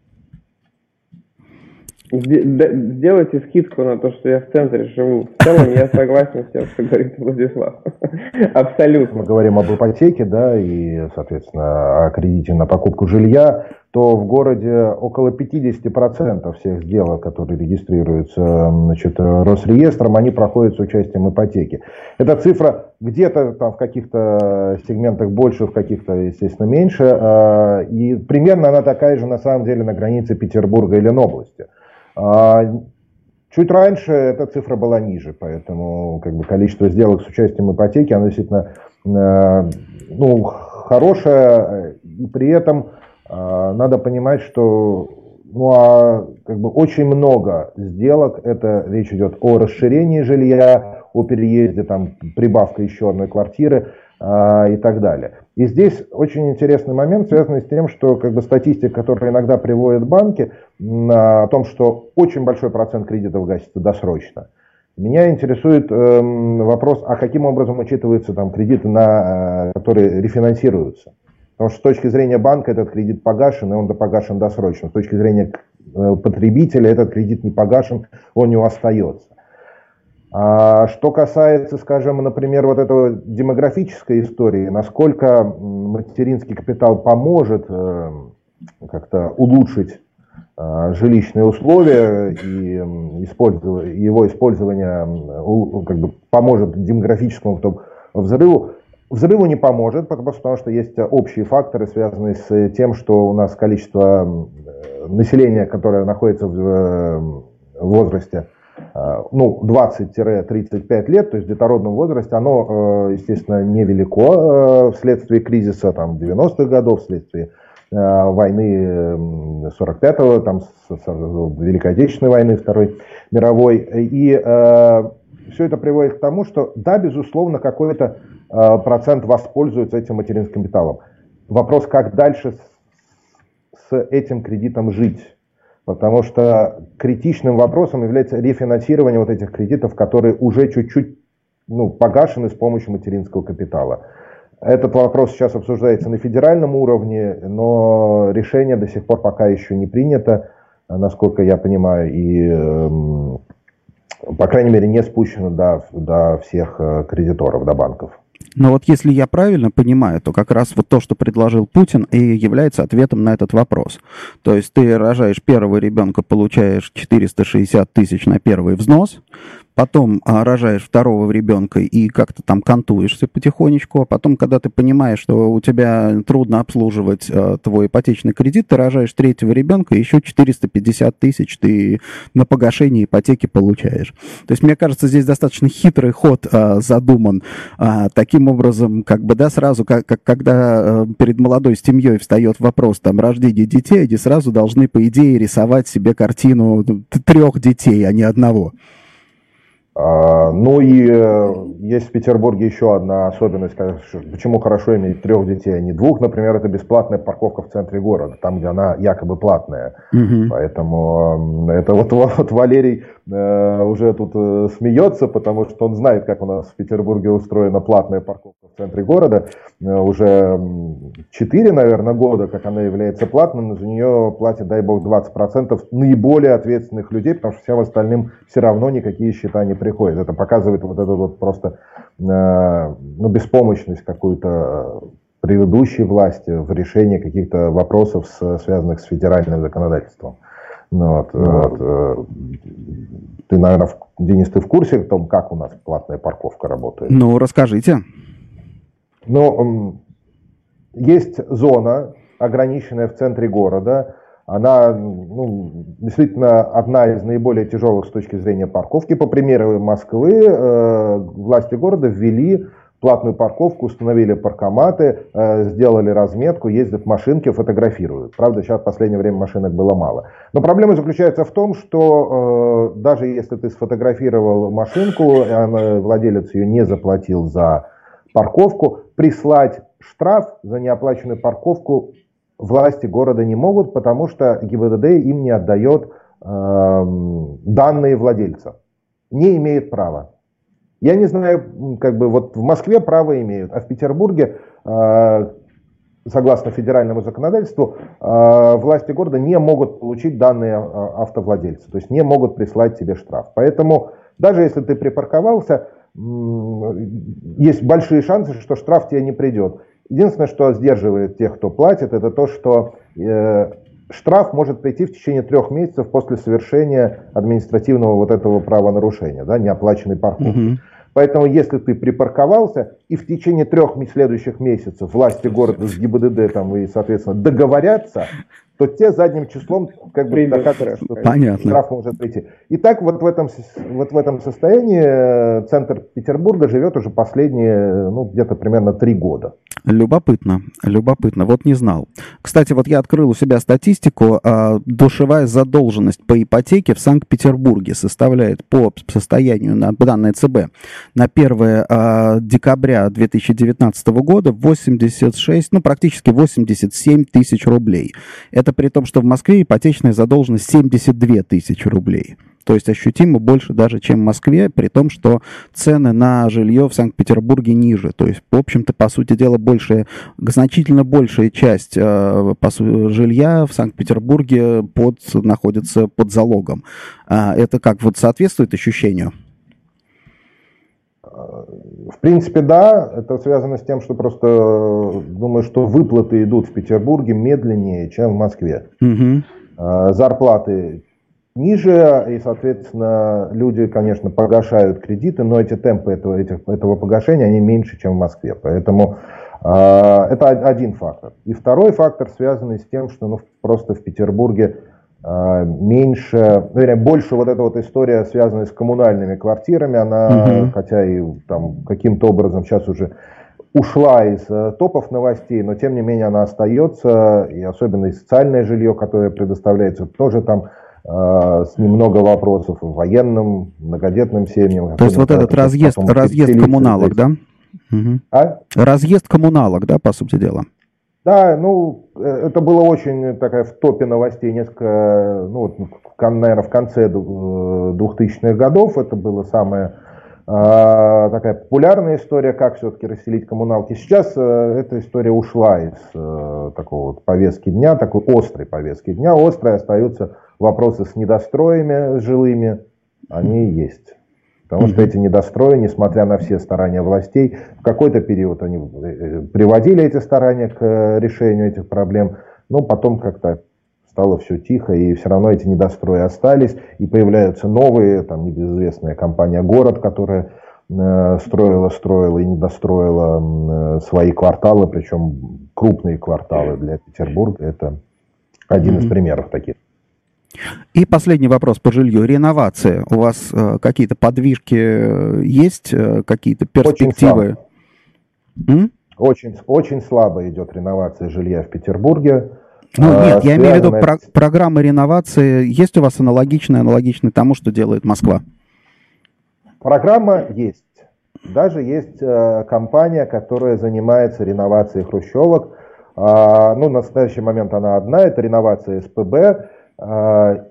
Сделайте скидку на то, что я в центре живу. В целом я согласен с тем, что говорит Владислав. (laughs) Абсолютно. Мы говорим об ипотеке, да, и, соответственно, о кредите на покупку жилья, то в городе около 50% всех сделок, которые регистрируются значит, Росреестром, они проходят с участием ипотеки. Эта цифра где-то там в каких-то сегментах больше, в каких-то, естественно, меньше. А, и примерно она такая же, на самом деле, на границе Петербурга и Ленобласти. А, чуть раньше эта цифра была ниже, поэтому как бы, количество сделок с участием ипотеки, оно действительно э, ну, хорошее, и при этом э, надо понимать, что ну, а, как бы очень много сделок, это речь идет о расширении жилья, о переезде, там, прибавка еще одной квартиры, а, и так далее. И здесь очень интересный момент, связанный с тем, что как бы, статистика, которую иногда приводят банки, о том, что очень большой процент кредитов гасится досрочно. Меня интересует э, вопрос, а каким образом учитываются там кредиты, на, э, которые рефинансируются. Потому что с точки зрения банка этот кредит погашен, и он погашен досрочно. С точки зрения э, потребителя этот кредит не погашен, он него остается. А что касается, скажем, например, вот этого демографической истории, насколько материнский капитал поможет э, как-то улучшить э, жилищные условия и его использование как бы поможет демографическому взрыву, Взрыву не поможет, потому что есть общие факторы, связанные с тем, что у нас количество населения, которое находится в э, возрасте ну, 20-35 лет, то есть в детородном возрасте, оно, э, естественно, невелико э, вследствие кризиса там, 90-х годов, вследствие войны 45-го, там, Великой Отечественной войны, Второй мировой. И э, все это приводит к тому, что, да, безусловно, какой-то э, процент воспользуется этим материнским капиталом. Вопрос, как дальше с этим кредитом жить. Потому что критичным вопросом является рефинансирование вот этих кредитов, которые уже чуть-чуть ну, погашены с помощью материнского капитала. Этот вопрос сейчас обсуждается на федеральном уровне, но решение до сих пор пока еще не принято, насколько я понимаю, и, эм, по крайней мере, не спущено до, до всех э, кредиторов, до банков. Но вот если я правильно понимаю, то как раз вот то, что предложил Путин, и является ответом на этот вопрос. То есть ты рожаешь первого ребенка, получаешь 460 тысяч на первый взнос, потом а, рожаешь второго ребенка и как-то там кантуешься потихонечку, а потом, когда ты понимаешь, что у тебя трудно обслуживать а, твой ипотечный кредит, ты рожаешь третьего ребенка, и еще 450 тысяч ты на погашение ипотеки получаешь. То есть, мне кажется, здесь достаточно хитрый ход а, задуман. А, таким образом, как бы, да, сразу, как, как, когда а, перед молодой семьей встает вопрос там рождения детей, они сразу должны, по идее, рисовать себе картину трех детей, а не одного. А, ну и э, есть в Петербурге еще одна особенность, почему хорошо иметь трех детей, а не двух. Например, это бесплатная парковка в центре города, там, где она якобы платная. Угу. Поэтому это вот, (laughs) вот Валерий э, уже тут э, смеется, потому что он знает, как у нас в Петербурге устроена платная парковка в центре города. Уже 4, наверное, года, как она является платной, но за нее платят, дай бог, 20% наиболее ответственных людей, потому что всем остальным все равно никакие счета не приходит. Это показывает вот эту вот просто э, ну, беспомощность какую-то э, предыдущей власти в решении каких-то вопросов, связанных с федеральным законодательством. Ну, вот, ну, вот, э, ты, наверное, в, Денис, ты в курсе о том, как у нас платная парковка работает? Ну, расскажите. Ну, есть зона, ограниченная в центре города, она ну, действительно одна из наиболее тяжелых с точки зрения парковки. По примеру Москвы, э, власти города ввели платную парковку, установили паркоматы, э, сделали разметку, ездят машинки, фотографируют. Правда, сейчас в последнее время машинок было мало. Но проблема заключается в том, что э, даже если ты сфотографировал машинку, владелец ее не заплатил за парковку, прислать штраф за неоплаченную парковку власти города не могут, потому что ГИБДД им не отдает э, данные владельца. Не имеет права. Я не знаю, как бы вот в Москве право имеют, а в Петербурге, э, согласно федеральному законодательству, э, власти города не могут получить данные автовладельца, то есть не могут прислать тебе штраф. Поэтому даже если ты припарковался, есть большие шансы, что штраф тебе не придет. Единственное, что сдерживает тех, кто платит, это то, что э, штраф может прийти в течение трех месяцев после совершения административного вот этого правонарушения, да, неоплаченной парковки. Угу. Поэтому, если ты припарковался, и в течение трех следующих месяцев власти города с ГИБДД там, и, соответственно, договорятся, то те задним числом как бы доказывают, что Понятно. штраф может прийти. И так вот в этом, вот в этом состоянии э, центр Петербурга живет уже последние, ну, где-то примерно три года. Любопытно, любопытно, вот не знал. Кстати, вот я открыл у себя статистику, а, душевая задолженность по ипотеке в Санкт-Петербурге составляет по состоянию на данное ЦБ на 1 а, декабря 2019 года 86, ну, практически 87 тысяч рублей. Это это при том, что в Москве ипотечная задолженность 72 тысячи рублей. То есть ощутимо больше даже, чем в Москве, при том, что цены на жилье в Санкт-Петербурге ниже. То есть, в общем-то, по сути дела, большая, значительно большая часть э, по, жилья в Санкт-Петербурге под, находится под залогом. А это как вот соответствует ощущению? В принципе, да. Это связано с тем, что просто э, думаю, что выплаты идут в Петербурге медленнее, чем в Москве. Угу. Зарплаты ниже, и, соответственно, люди, конечно, погашают кредиты, но эти темпы этого, этих, этого погашения, они меньше, чем в Москве. Поэтому э, это один фактор. И второй фактор, связанный с тем, что ну, просто в Петербурге меньше, ну, вернее, больше вот эта вот история, связанная с коммунальными квартирами, она, угу. хотя и там каким-то образом сейчас уже ушла из э, топов новостей, но тем не менее она остается, и особенно и социальное жилье, которое предоставляется, тоже там а, с немного вопросов военным, многодетным семьям. То есть вот этот разъезд, разъезд коммуналок, да? Угу. А? Разъезд коммуналок, да, по сути дела? Да, ну, э, это было очень такая в топе новостей несколько, ну, вот, наверное, в конце 2000-х э, годов. Это было самое а, такая популярная история, как все-таки расселить коммуналки. Сейчас э, эта история ушла из такого вот повестки дня, такой острой повестки дня. Острые остаются вопросы с недостроями жилыми, они есть. Потому что эти недострои, несмотря на все старания властей, в какой-то период они э, приводили эти старания к решению этих проблем, но потом как-то стало все тихо, и все равно эти недострои остались, и появляются новые, там небезызвестная компания «Город», которая э, строила, строила и недостроила э, свои кварталы, причем крупные кварталы для Петербурга. Это один mm-hmm. из примеров таких. И последний вопрос по жилью. Реновация. У вас э, какие-то подвижки э, есть, э, какие-то перспективы? Очень слабо. Очень, очень слабо идет реновация жилья в Петербурге. Ну а, нет, я имею в виду про программы реновации. Есть у вас аналогичные, аналогичные тому, что делает Москва? Программа есть. Даже есть э, компания, которая занимается реновацией хрущевок. Э, ну, на настоящий момент она одна, это реновация СПБ. Э,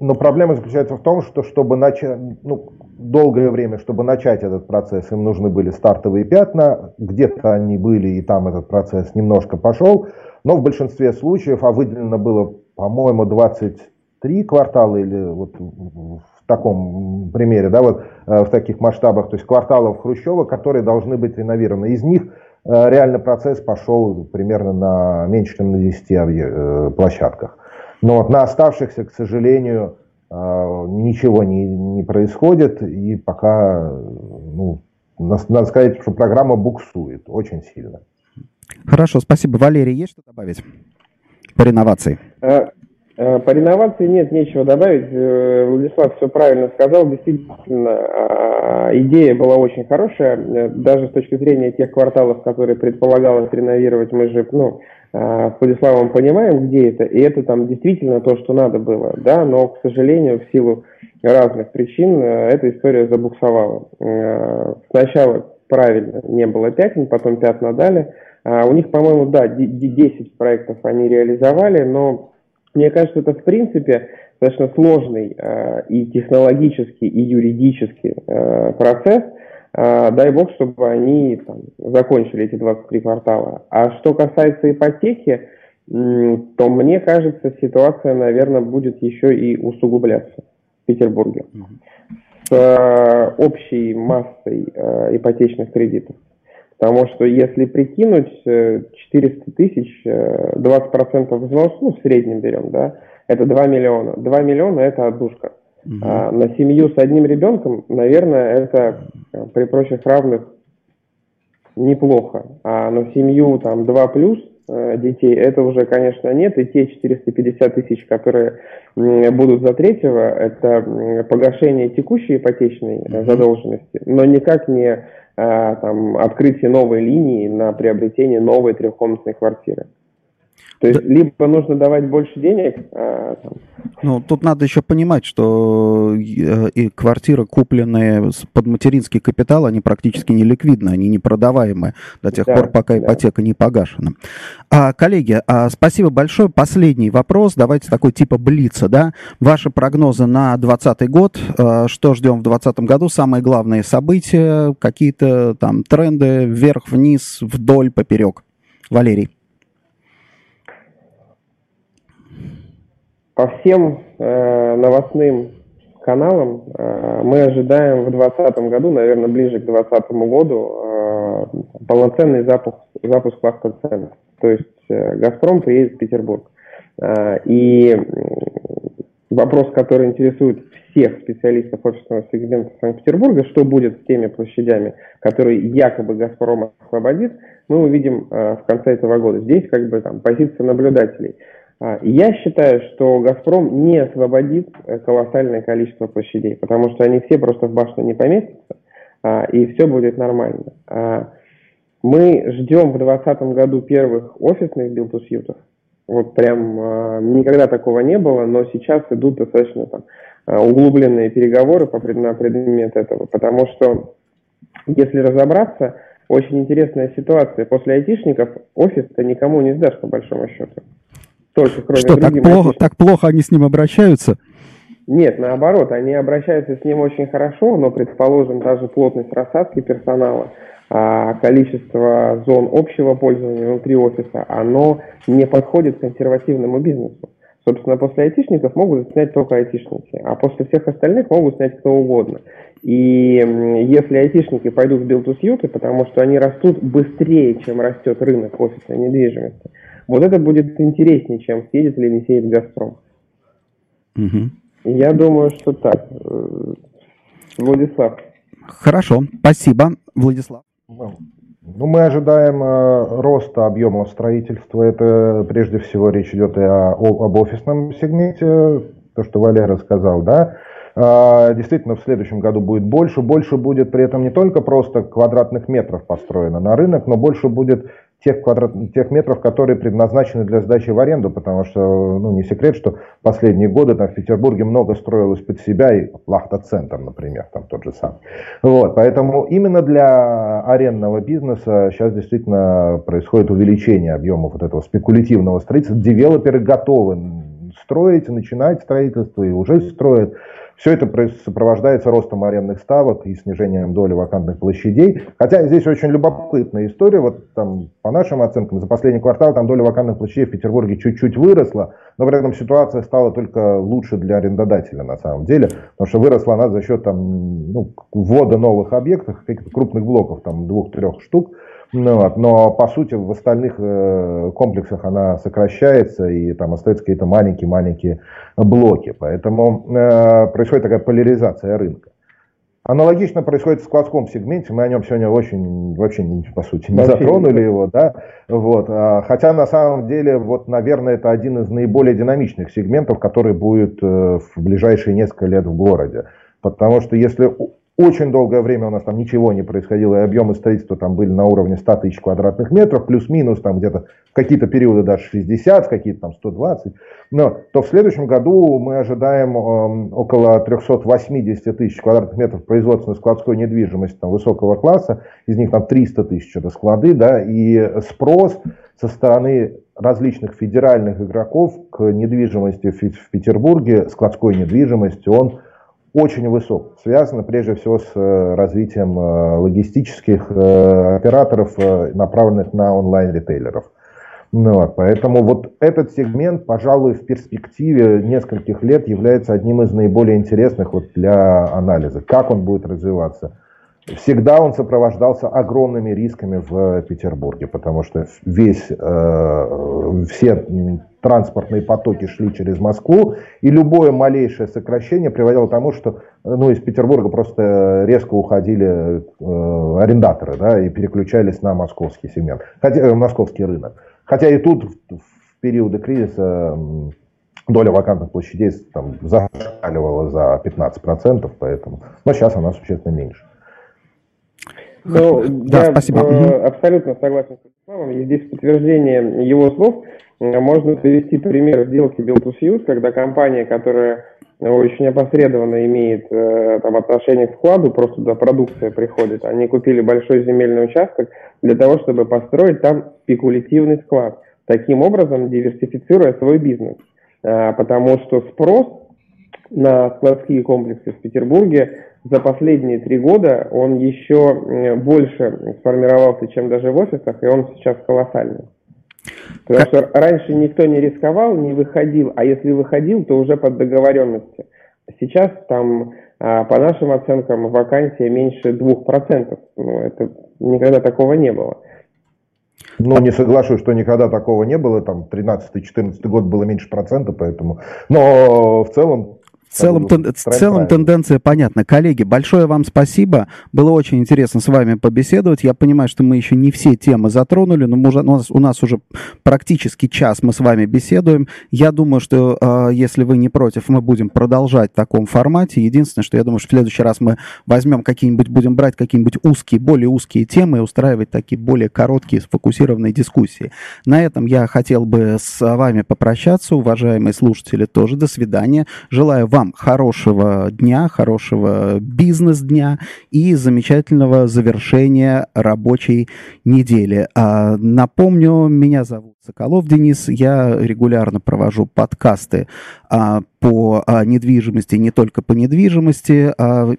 но проблема заключается в том, что чтобы начать, ну, долгое время, чтобы начать этот процесс, им нужны были стартовые пятна. Где-то они были, и там этот процесс немножко пошел. Но в большинстве случаев, а выделено было, по-моему, 23 квартала или вот в таком примере, да, вот э, в таких масштабах, то есть кварталов Хрущева, которые должны быть реновированы. Из них э, реально процесс пошел примерно на меньше, чем на 10 э, площадках. Но вот на оставшихся, к сожалению, ничего не, не происходит, и пока, ну, надо сказать, что программа буксует очень сильно. Хорошо, спасибо. Валерий, есть что добавить по реновации? Э, э, по реновации нет, нечего добавить. Э, Владислав все правильно сказал. Действительно, а, идея была очень хорошая. Даже с точки зрения тех кварталов, которые предполагалось реновировать, мы же ну, с Владиславом понимаем, где это. И это там действительно то, что надо было. Да? Но, к сожалению, в силу разных причин эта история забуксовала. Сначала правильно не было пятен, потом пятна дали. А, у них, по-моему, да, 10 проектов они реализовали, но мне кажется, это в принципе достаточно сложный а, и технологический, и юридический а, процесс. Дай бог, чтобы они там, закончили эти 23 квартала. А что касается ипотеки, то мне кажется, ситуация, наверное, будет еще и усугубляться в Петербурге с общей массой ипотечных кредитов. Потому что если прикинуть 400 э, тысяч, 20% э, взнос, ну, в среднем берем, да, это 2 миллиона. 2 миллиона – это отдушка. Угу. А на семью с одним ребенком, наверное, это э, при прочих равных неплохо. А на семью там 2 плюс детей, это уже, конечно, нет. И те 450 тысяч, которые будут за третьего, это погашение текущей ипотечной задолженности, но никак не там, открытие новой линии на приобретение новой трехкомнатной квартиры. То есть, да. либо нужно давать больше денег. А, там. Ну, тут надо еще понимать, что э, и квартиры, купленные под материнский капитал, они практически не ликвидны, они не продаваемые до тех да, пор, пока да. ипотека не погашена. А, коллеги, а, спасибо большое. Последний вопрос, давайте такой типа блица, да? Ваши прогнозы на 2020 год, а, что ждем в 2020 году, самые главные события, какие-то там тренды вверх, вниз, вдоль, поперек? Валерий. По всем э, новостным каналам э, мы ожидаем в 2020 году, наверное, ближе к 2020 году, э, полноценный запуск, запуск цен. То есть э, «Газпром» приедет в Петербург. Э, и вопрос, который интересует всех специалистов офисного сегмента Санкт-Петербурга, что будет с теми площадями, которые якобы «Газпром» освободит, мы увидим э, в конце этого года. Здесь как бы там позиция наблюдателей – я считаю, что «Газпром» не освободит э, колоссальное количество площадей, потому что они все просто в башню не поместятся, а, и все будет нормально. А, мы ждем в 2020 году первых офисных билд-то-сьютов. Вот прям никогда такого не было, но сейчас идут достаточно там, углубленные переговоры по, на предмет этого, потому что, если разобраться, очень интересная ситуация. После айтишников офис-то никому не сдашь, по большому счету. Только кроме Что, так плохо, так плохо они с ним обращаются? Нет, наоборот, они обращаются с ним очень хорошо, но, предположим, даже плотность рассадки персонала, а количество зон общего пользования внутри офиса, оно не подходит консервативному бизнесу. Собственно, после айтишников могут снять только айтишники, а после всех остальных могут снять кто угодно. И если айтишники пойдут в build потому что они растут быстрее, чем растет рынок офисной недвижимости, вот это будет интереснее, чем съедет или не съедет «Газпром». Угу. Я думаю, что так. Владислав. Хорошо, спасибо, Владислав. Ну, мы ожидаем э, роста объемов строительства. Это прежде всего речь идет и о, об офисном сегменте, то, что Валера сказал, да. Э, действительно, в следующем году будет больше. Больше будет при этом не только просто квадратных метров построено на рынок, но больше будет тех, квадрат, тех метров, которые предназначены для сдачи в аренду, потому что, ну, не секрет, что последние годы там в Петербурге много строилось под себя, и Лахта-центр, например, там тот же самый. Вот, поэтому именно для арендного бизнеса сейчас действительно происходит увеличение объема вот этого спекулятивного строительства. Девелоперы готовы строить, начинать строительство и уже строят. Все это сопровождается ростом арендных ставок и снижением доли вакантных площадей. Хотя здесь очень любопытная история. Вот там, по нашим оценкам, за последний квартал там доля вакантных площадей в Петербурге чуть-чуть выросла, но при этом ситуация стала только лучше для арендодателя на самом деле, потому что выросла она за счет там, ну, ввода новых объектов, каких-то крупных блоков, там двух-трех штук. Ну, вот, но по сути в остальных э, комплексах она сокращается и там остаются какие-то маленькие-маленькие блоки. Поэтому э, происходит такая поляризация рынка. Аналогично происходит в складском сегменте. Мы о нем сегодня очень, вообще, по сути, не затронули его, да. Вот. А, хотя на самом деле, вот, наверное, это один из наиболее динамичных сегментов, который будет э, в ближайшие несколько лет в городе. Потому что если очень долгое время у нас там ничего не происходило, и объемы строительства там были на уровне 100 тысяч квадратных метров, плюс-минус там где-то в какие-то периоды даже 60, в какие-то там 120. Но то в следующем году мы ожидаем э, около 380 тысяч квадратных метров производственной складской недвижимости там, высокого класса, из них там 300 тысяч это склады, да, и спрос со стороны различных федеральных игроков к недвижимости в Петербурге, складской недвижимости, он очень высок. Связано прежде всего с э, развитием э, логистических э, операторов, направленных на онлайн-ритейлеров. Ну, вот, поэтому вот этот сегмент, пожалуй, в перспективе нескольких лет является одним из наиболее интересных вот для анализа. Как он будет развиваться? Всегда он сопровождался огромными рисками в Петербурге, потому что весь, э, все транспортные потоки шли через Москву, и любое малейшее сокращение приводило к тому, что ну, из Петербурга просто резко уходили э, арендаторы да, и переключались на московский сегмент, хотя, э, московский рынок. Хотя и тут в, в периоды кризиса доля вакантных площадей там, зашкаливала за 15%, поэтому, но сейчас она существенно меньше. Ну, да, я спасибо. Э, абсолютно согласен с Вячеславом. И здесь подтверждение его слов. Можно привести пример сделки Build to Suit, когда компания, которая очень опосредованно имеет э, там, отношение к складу, просто туда продукция приходит. Они купили большой земельный участок для того, чтобы построить там спекулятивный склад, таким образом диверсифицируя свой бизнес. Э, потому что спрос на складские комплексы в Петербурге за последние три года он еще больше сформировался, чем даже в офисах, и он сейчас колоссальный. Потому что раньше никто не рисковал, не выходил, а если выходил, то уже под договоренностью. Сейчас там, а, по нашим оценкам, вакансия меньше 2%. Ну, это никогда такого не было. Ну, не соглашусь, что никогда такого не было. Там 13-14 год было меньше процента, поэтому... Но в целом в целом, тен, в целом тенденция понятна. Коллеги, большое вам спасибо. Было очень интересно с вами побеседовать. Я понимаю, что мы еще не все темы затронули, но у нас, у нас уже практически час мы с вами беседуем. Я думаю, что э, если вы не против, мы будем продолжать в таком формате. Единственное, что я думаю, что в следующий раз мы возьмем какие-нибудь, будем брать какие-нибудь узкие, более узкие темы и устраивать такие более короткие, сфокусированные дискуссии. На этом я хотел бы с вами попрощаться. Уважаемые слушатели, тоже до свидания. Желаю вам вам хорошего дня, хорошего бизнес-дня и замечательного завершения рабочей недели. А, напомню, меня зовут Соколов Денис. Я регулярно провожу подкасты а, по а, недвижимости, не только по недвижимости. А,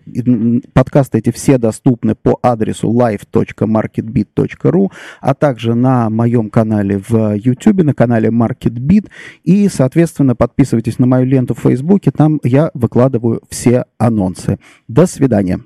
подкасты эти все доступны по адресу live.marketbit.ru, а также на моем канале в YouTube, на канале MarketBit. И, соответственно, подписывайтесь на мою ленту в Фейсбуке, там я выкладываю все анонсы. До свидания.